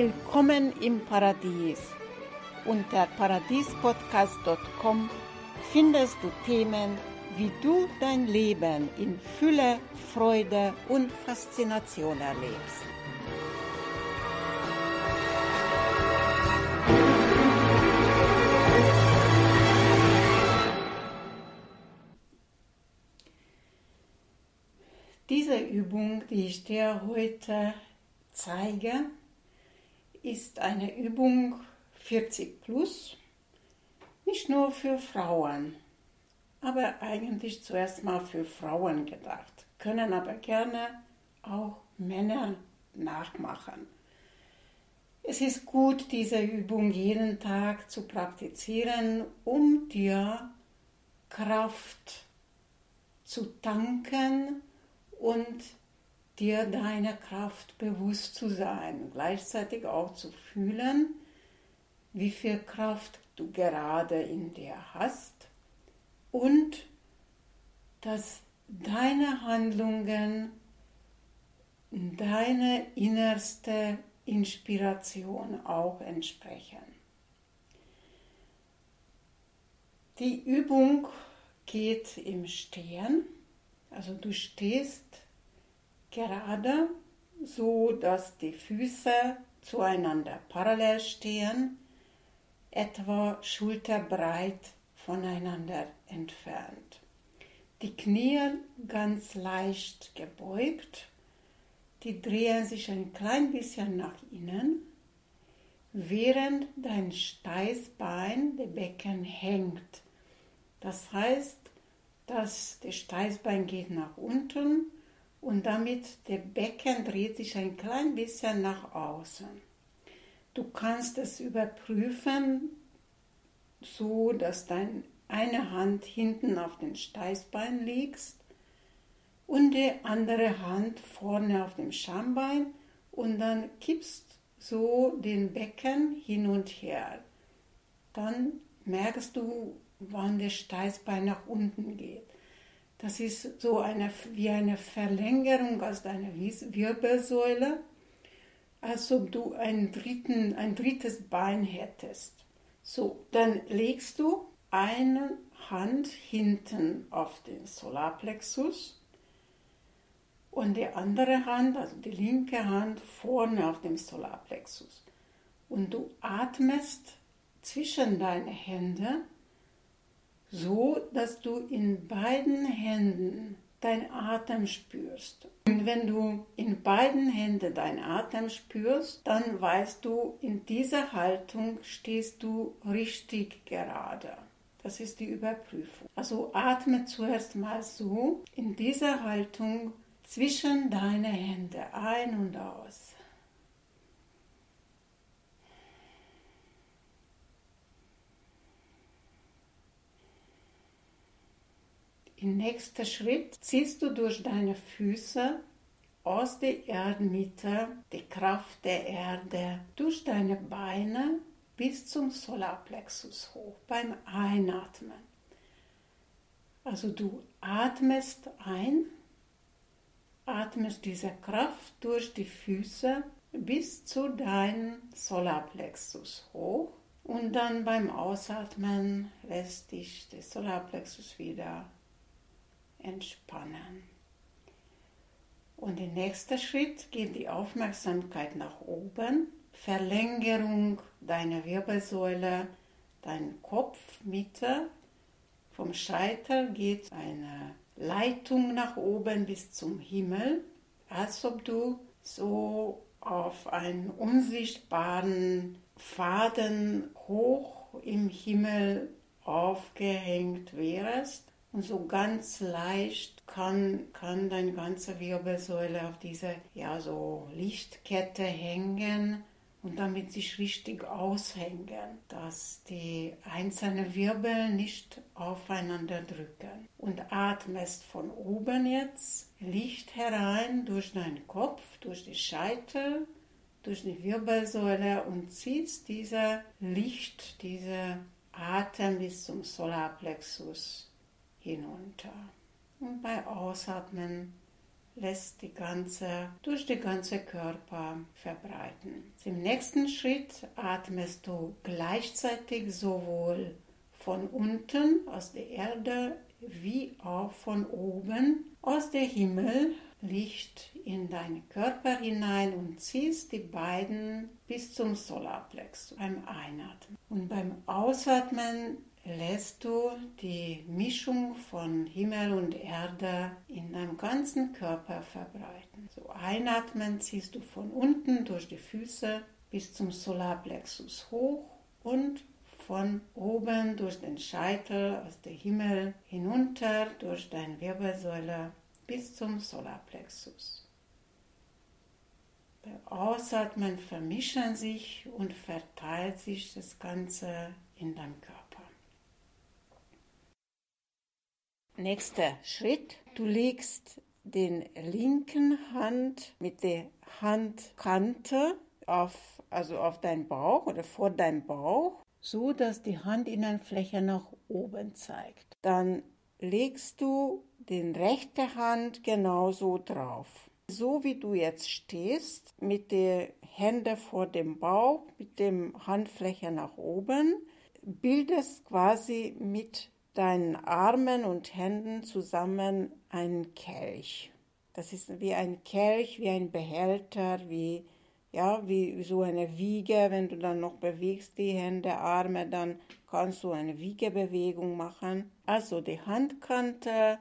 Willkommen im Paradies. Unter paradiespodcast.com findest du Themen, wie du dein Leben in Fülle, Freude und Faszination erlebst. Diese Übung, die ich dir heute zeige, ist eine Übung 40 plus, nicht nur für Frauen, aber eigentlich zuerst mal für Frauen gedacht, können aber gerne auch Männer nachmachen. Es ist gut, diese Übung jeden Tag zu praktizieren, um dir Kraft zu tanken und dir deiner Kraft bewusst zu sein, gleichzeitig auch zu fühlen, wie viel Kraft du gerade in dir hast und dass deine Handlungen deine innerste Inspiration auch entsprechen. Die Übung geht im Stehen, also du stehst gerade, so dass die Füße zueinander parallel stehen, etwa schulterbreit voneinander entfernt. Die Knie ganz leicht gebeugt, die drehen sich ein klein bisschen nach innen, während dein Steißbein, der Becken hängt. Das heißt, dass das Steißbein geht nach unten und damit der Becken dreht sich ein klein bisschen nach außen. Du kannst es überprüfen, so dass deine eine Hand hinten auf den Steißbein liegt und die andere Hand vorne auf dem Schambein und dann kippst so den Becken hin und her. Dann merkst du, wann der Steißbein nach unten geht. Das ist so eine, wie eine Verlängerung aus deiner Wirbelsäule, als ob du ein, dritten, ein drittes Bein hättest. So, dann legst du eine Hand hinten auf den Solarplexus und die andere Hand, also die linke Hand, vorne auf dem Solarplexus. Und du atmest zwischen deine Hände so dass du in beiden Händen dein Atem spürst. Und wenn du in beiden Händen dein Atem spürst, dann weißt du, in dieser Haltung stehst du richtig gerade. Das ist die Überprüfung. Also atme zuerst mal so in dieser Haltung zwischen deine Hände ein und aus. Im nächsten Schritt ziehst du durch deine Füße aus der Erdmitte die Kraft der Erde durch deine Beine bis zum Solarplexus hoch beim Einatmen. Also du atmest ein, atmest diese Kraft durch die Füße bis zu deinem Solarplexus hoch und dann beim Ausatmen lässt dich der Solarplexus wieder entspannen. Und der nächste Schritt geht die Aufmerksamkeit nach oben, Verlängerung deiner Wirbelsäule, dein Kopfmitte. Vom Scheitel geht eine Leitung nach oben bis zum Himmel, als ob du so auf einen unsichtbaren Faden hoch im Himmel aufgehängt wärst und so ganz leicht kann, kann deine ganze Wirbelsäule auf diese ja, so Lichtkette hängen und damit sich richtig aushängen, dass die einzelnen Wirbel nicht aufeinander drücken. Und atmest von oben jetzt Licht herein durch deinen Kopf, durch die Scheitel, durch die Wirbelsäule und ziehst diese Licht, diese Atem bis zum Solarplexus hinunter. Und bei Ausatmen lässt die ganze, durch den ganzen Körper verbreiten. Im nächsten Schritt atmest du gleichzeitig sowohl von unten aus der Erde wie auch von oben aus dem Himmel Licht in deinen Körper hinein und ziehst die beiden bis zum Solarplexus beim Einatmen. Und beim Ausatmen lässt du die Mischung von Himmel und Erde in deinem ganzen Körper verbreiten. So einatmen ziehst du von unten durch die Füße bis zum Solarplexus hoch und von oben durch den Scheitel aus dem Himmel hinunter durch deine Wirbelsäule bis zum Solarplexus. Beim Ausatmen vermischen sich und verteilt sich das Ganze in deinem Körper. Nächster Schritt, du legst den linken Hand mit der Handkante auf, also auf deinen Bauch oder vor deinem Bauch, so dass die Handinnenfläche nach oben zeigt. Dann legst du den rechte Hand genauso drauf. So wie du jetzt stehst, mit den Händen vor dem Bauch, mit dem Handfläche nach oben, bildest quasi mit deinen Armen und Händen zusammen einen Kelch. Das ist wie ein Kelch, wie ein Behälter, wie ja, wie so eine Wiege, wenn du dann noch bewegst die Hände, Arme, dann kannst du eine Wiegebewegung machen. Also die Handkante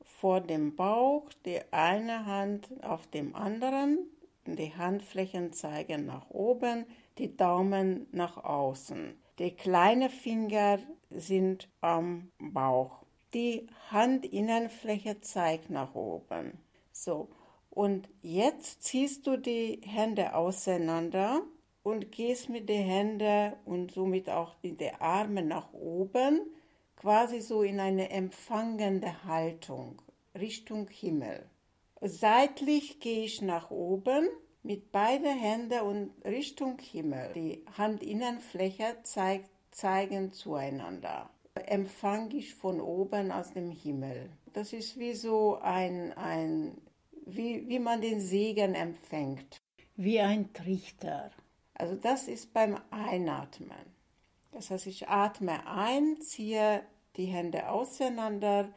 vor dem Bauch, die eine Hand auf dem anderen, die Handflächen zeigen nach oben, die Daumen nach außen. Die kleinen Finger sind am Bauch. Die Handinnenfläche zeigt nach oben. So, und jetzt ziehst du die Hände auseinander und gehst mit den Händen und somit auch mit den Armen nach oben, quasi so in eine empfangende Haltung Richtung Himmel. Seitlich gehe ich nach oben mit beiden Händen und Richtung Himmel. Die Handinnenfläche zeigt, zeigen zueinander. Empfange ich von oben aus dem Himmel. Das ist wie so ein, ein wie, wie man den Segen empfängt. Wie ein Trichter. Also das ist beim Einatmen. Das heißt, ich atme ein, ziehe die Hände auseinander,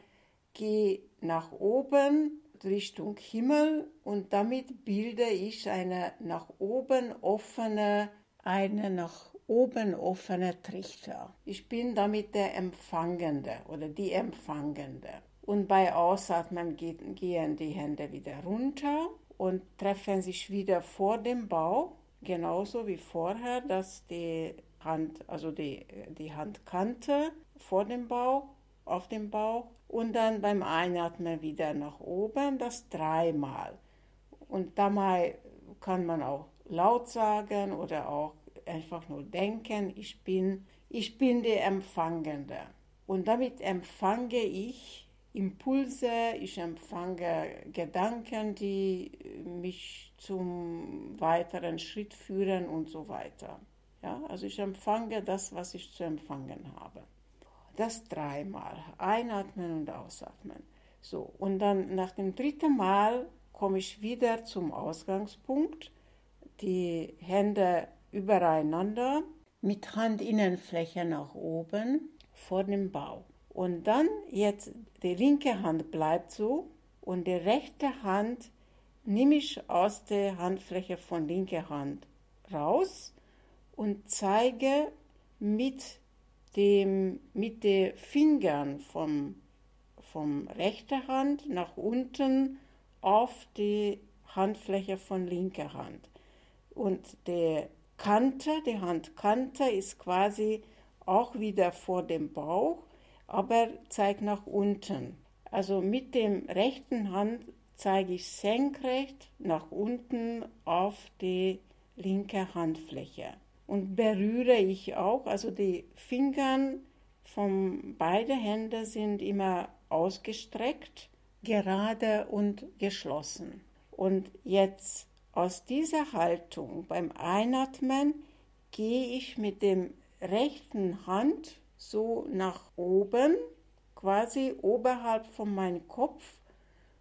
gehe nach oben Richtung Himmel und damit bilde ich eine nach oben offene, eine nach oben offene Trichter. Ich bin damit der Empfangende oder die Empfangende. Und bei Ausatmen gehen die Hände wieder runter und treffen sich wieder vor dem Bauch, genauso wie vorher, dass die Hand, also die, die Handkante vor dem Bauch, auf dem Bauch und dann beim Einatmen wieder nach oben, das dreimal. Und dabei kann man auch laut sagen oder auch einfach nur denken, ich bin, ich bin die Empfangende. Und damit empfange ich Impulse, ich empfange Gedanken, die mich zum weiteren Schritt führen und so weiter. Ja, also ich empfange das, was ich zu empfangen habe. Das dreimal, einatmen und ausatmen. So, und dann nach dem dritten Mal komme ich wieder zum Ausgangspunkt, die Hände übereinander mit Handinnenfläche nach oben vor dem Bauch. Und dann jetzt die linke Hand bleibt so und die rechte Hand nehme ich aus der Handfläche von linker Hand raus und zeige mit dem mit den Fingern vom vom rechten Hand nach unten auf die Handfläche von linker Hand. Und die Kante, die Handkante ist quasi auch wieder vor dem Bauch aber zeigt nach unten. Also mit dem rechten Hand zeige ich senkrecht nach unten auf die linke Handfläche. Und berühre ich auch, also die Finger von beiden Händen sind immer ausgestreckt, gerade und geschlossen. Und jetzt aus dieser Haltung beim Einatmen gehe ich mit dem rechten Hand so nach oben, quasi oberhalb von meinem Kopf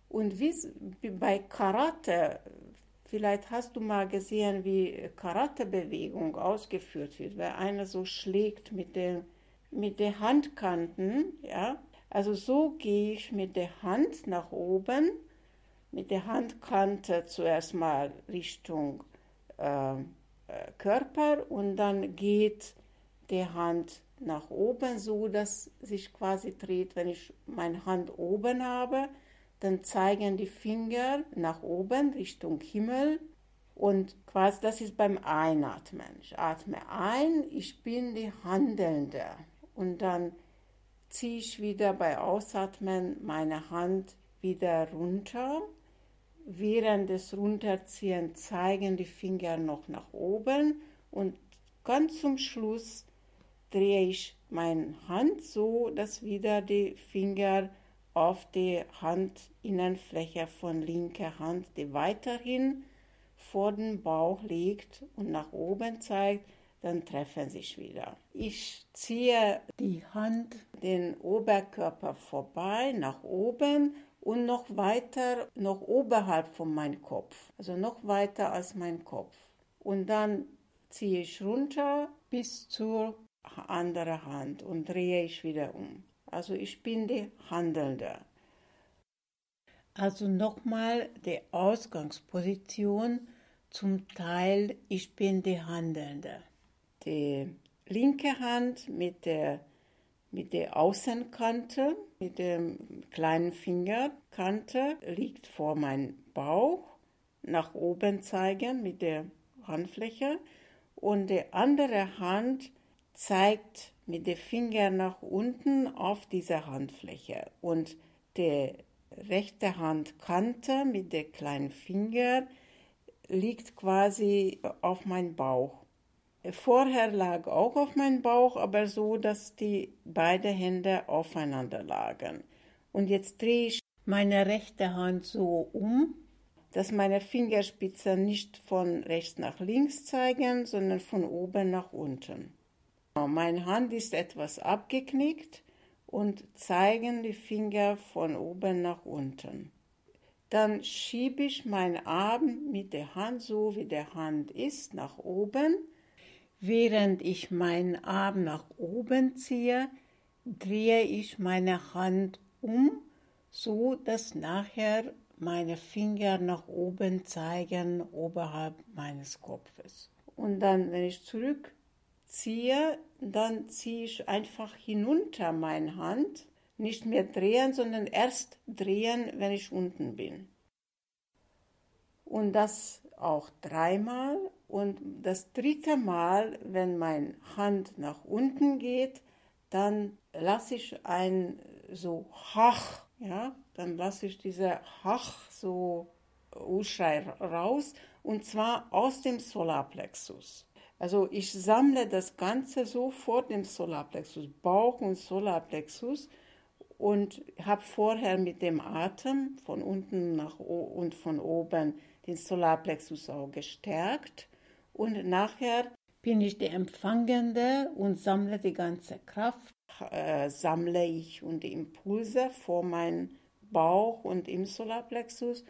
Und wie bei Karate, vielleicht hast du mal gesehen, wie Karatebewegung ausgeführt wird, weil einer so schlägt mit den mit den Handkanten, ja. Also so gehe ich mit der Hand nach oben, mit der Handkante zuerst mal Richtung äh, Körper und dann geht die Hand nach oben, so dass sich quasi dreht, wenn ich meine Hand oben habe, dann zeigen die Finger nach oben Richtung Himmel und quasi das ist beim Einatmen. Ich atme ein, ich bin die Handelnde und dann ziehe ich wieder bei Ausatmen meine Hand wieder runter. Während des Runterziehen zeigen die Finger noch nach oben und ganz zum Schluss drehe ich meine Hand so, dass wieder die Finger auf die Handinnenfläche von linker Hand, die weiterhin vor den Bauch liegt und nach oben zeigt, dann treffen sich wieder. Ich ziehe die Hand den Oberkörper vorbei nach oben und noch weiter, noch oberhalb von meinem Kopf, also noch weiter als mein Kopf. Und dann ziehe ich runter bis zur andere Hand und drehe ich wieder um. Also ich bin die Handelnde. Also nochmal die Ausgangsposition zum Teil ich bin die Handelnde. Die linke Hand mit der, mit der Außenkante, mit der kleinen Fingerkante liegt vor meinem Bauch, nach oben zeigen mit der Handfläche. Und die andere Hand zeigt mit den Fingern nach unten auf diese Handfläche. Und die rechte Handkante mit den kleinen Fingern liegt quasi auf meinem Bauch. Vorher lag auch auf meinem Bauch, aber so, dass die beiden Hände aufeinander lagen. Und jetzt drehe ich meine rechte Hand so um, dass meine Fingerspitzen nicht von rechts nach links zeigen, sondern von oben nach unten. Meine Hand ist etwas abgeknickt und zeigen die Finger von oben nach unten. Dann schiebe ich meinen Arm mit der Hand so, wie der Hand ist, nach oben. Während ich meinen Arm nach oben ziehe, drehe ich meine Hand um, so dass nachher meine Finger nach oben zeigen oberhalb meines Kopfes. Und dann, wenn ich zurück ziehe, dann ziehe ich einfach hinunter meine Hand, nicht mehr drehen, sondern erst drehen, wenn ich unten bin. Und das auch dreimal. Und das dritte Mal, wenn meine Hand nach unten geht, dann lasse ich ein so Hach, ja, dann lasse ich diese Hach so Uschrei raus und zwar aus dem Solarplexus. Also ich sammle das Ganze so vor dem Solarplexus, Bauch und Solarplexus und habe vorher mit dem Atem von unten nach und von oben den Solarplexus auch gestärkt und nachher bin ich der Empfangende und sammle die ganze Kraft. Äh, sammle ich und die Impulse vor meinem Bauch und im Solarplexus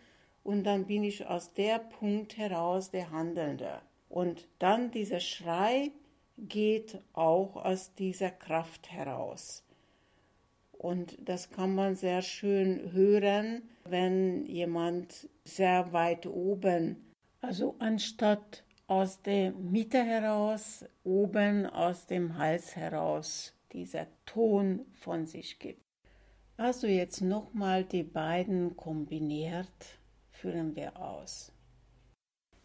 und dann bin ich aus der Punkt heraus der Handelnde. Und dann dieser Schrei geht auch aus dieser Kraft heraus. Und das kann man sehr schön hören, wenn jemand sehr weit oben, also anstatt aus der Mitte heraus, oben aus dem Hals heraus, dieser Ton von sich gibt. Also jetzt nochmal die beiden kombiniert, führen wir aus.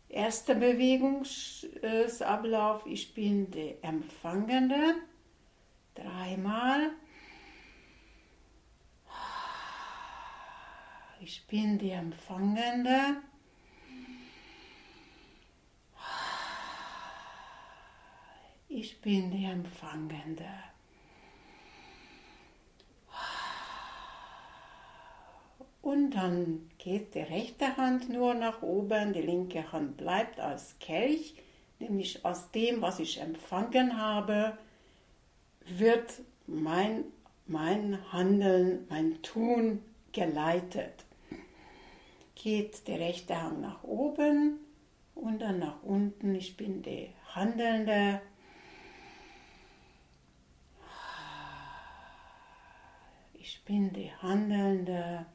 Erster Bewegungsablauf, ich bin der Empfangende. Dreimal. Ich bin die Empfangende. Ich bin die Empfangende. Und dann geht die rechte Hand nur nach oben, die linke Hand bleibt als Kelch, nämlich aus dem, was ich empfangen habe, wird mein, mein Handeln, mein Tun geleitet. geht der rechte Hang nach oben und dann nach unten. Ich bin die Handelnde. Ich bin die Handelnde.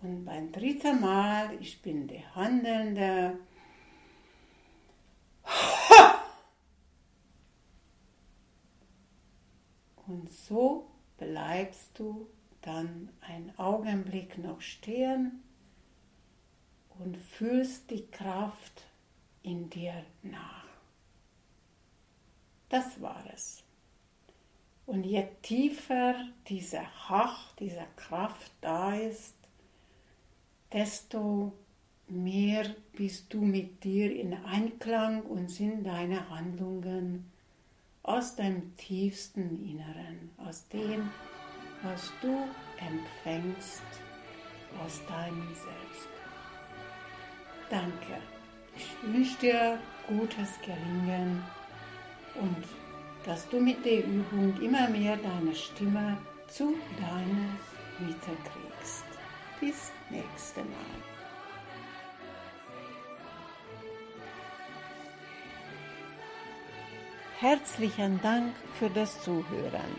Und beim dritten Mal, ich bin die Handelnde. Und so bleibst du dann einen Augenblick noch stehen und fühlst die Kraft in dir nach. Das war es. Und je tiefer dieser Hach, dieser Kraft da ist, desto mehr bist du mit dir in Einklang und sind deine Handlungen aus deinem tiefsten Inneren, aus dem, was du empfängst, aus deinem Selbst. Danke. Ich wünsche dir gutes Gelingen und dass du mit der Übung immer mehr deine Stimme zu deiner Mitte kriegst. Bis nächste Mal. Herzlichen Dank für das Zuhören.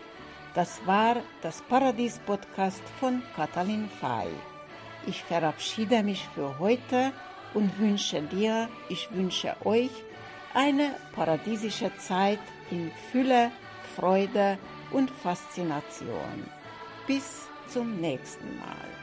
Das war das Paradies-Podcast von Katalin Fay. Ich verabschiede mich für heute und wünsche dir, ich wünsche euch eine paradiesische Zeit in Fülle, Freude und Faszination. Bis zum nächsten Mal.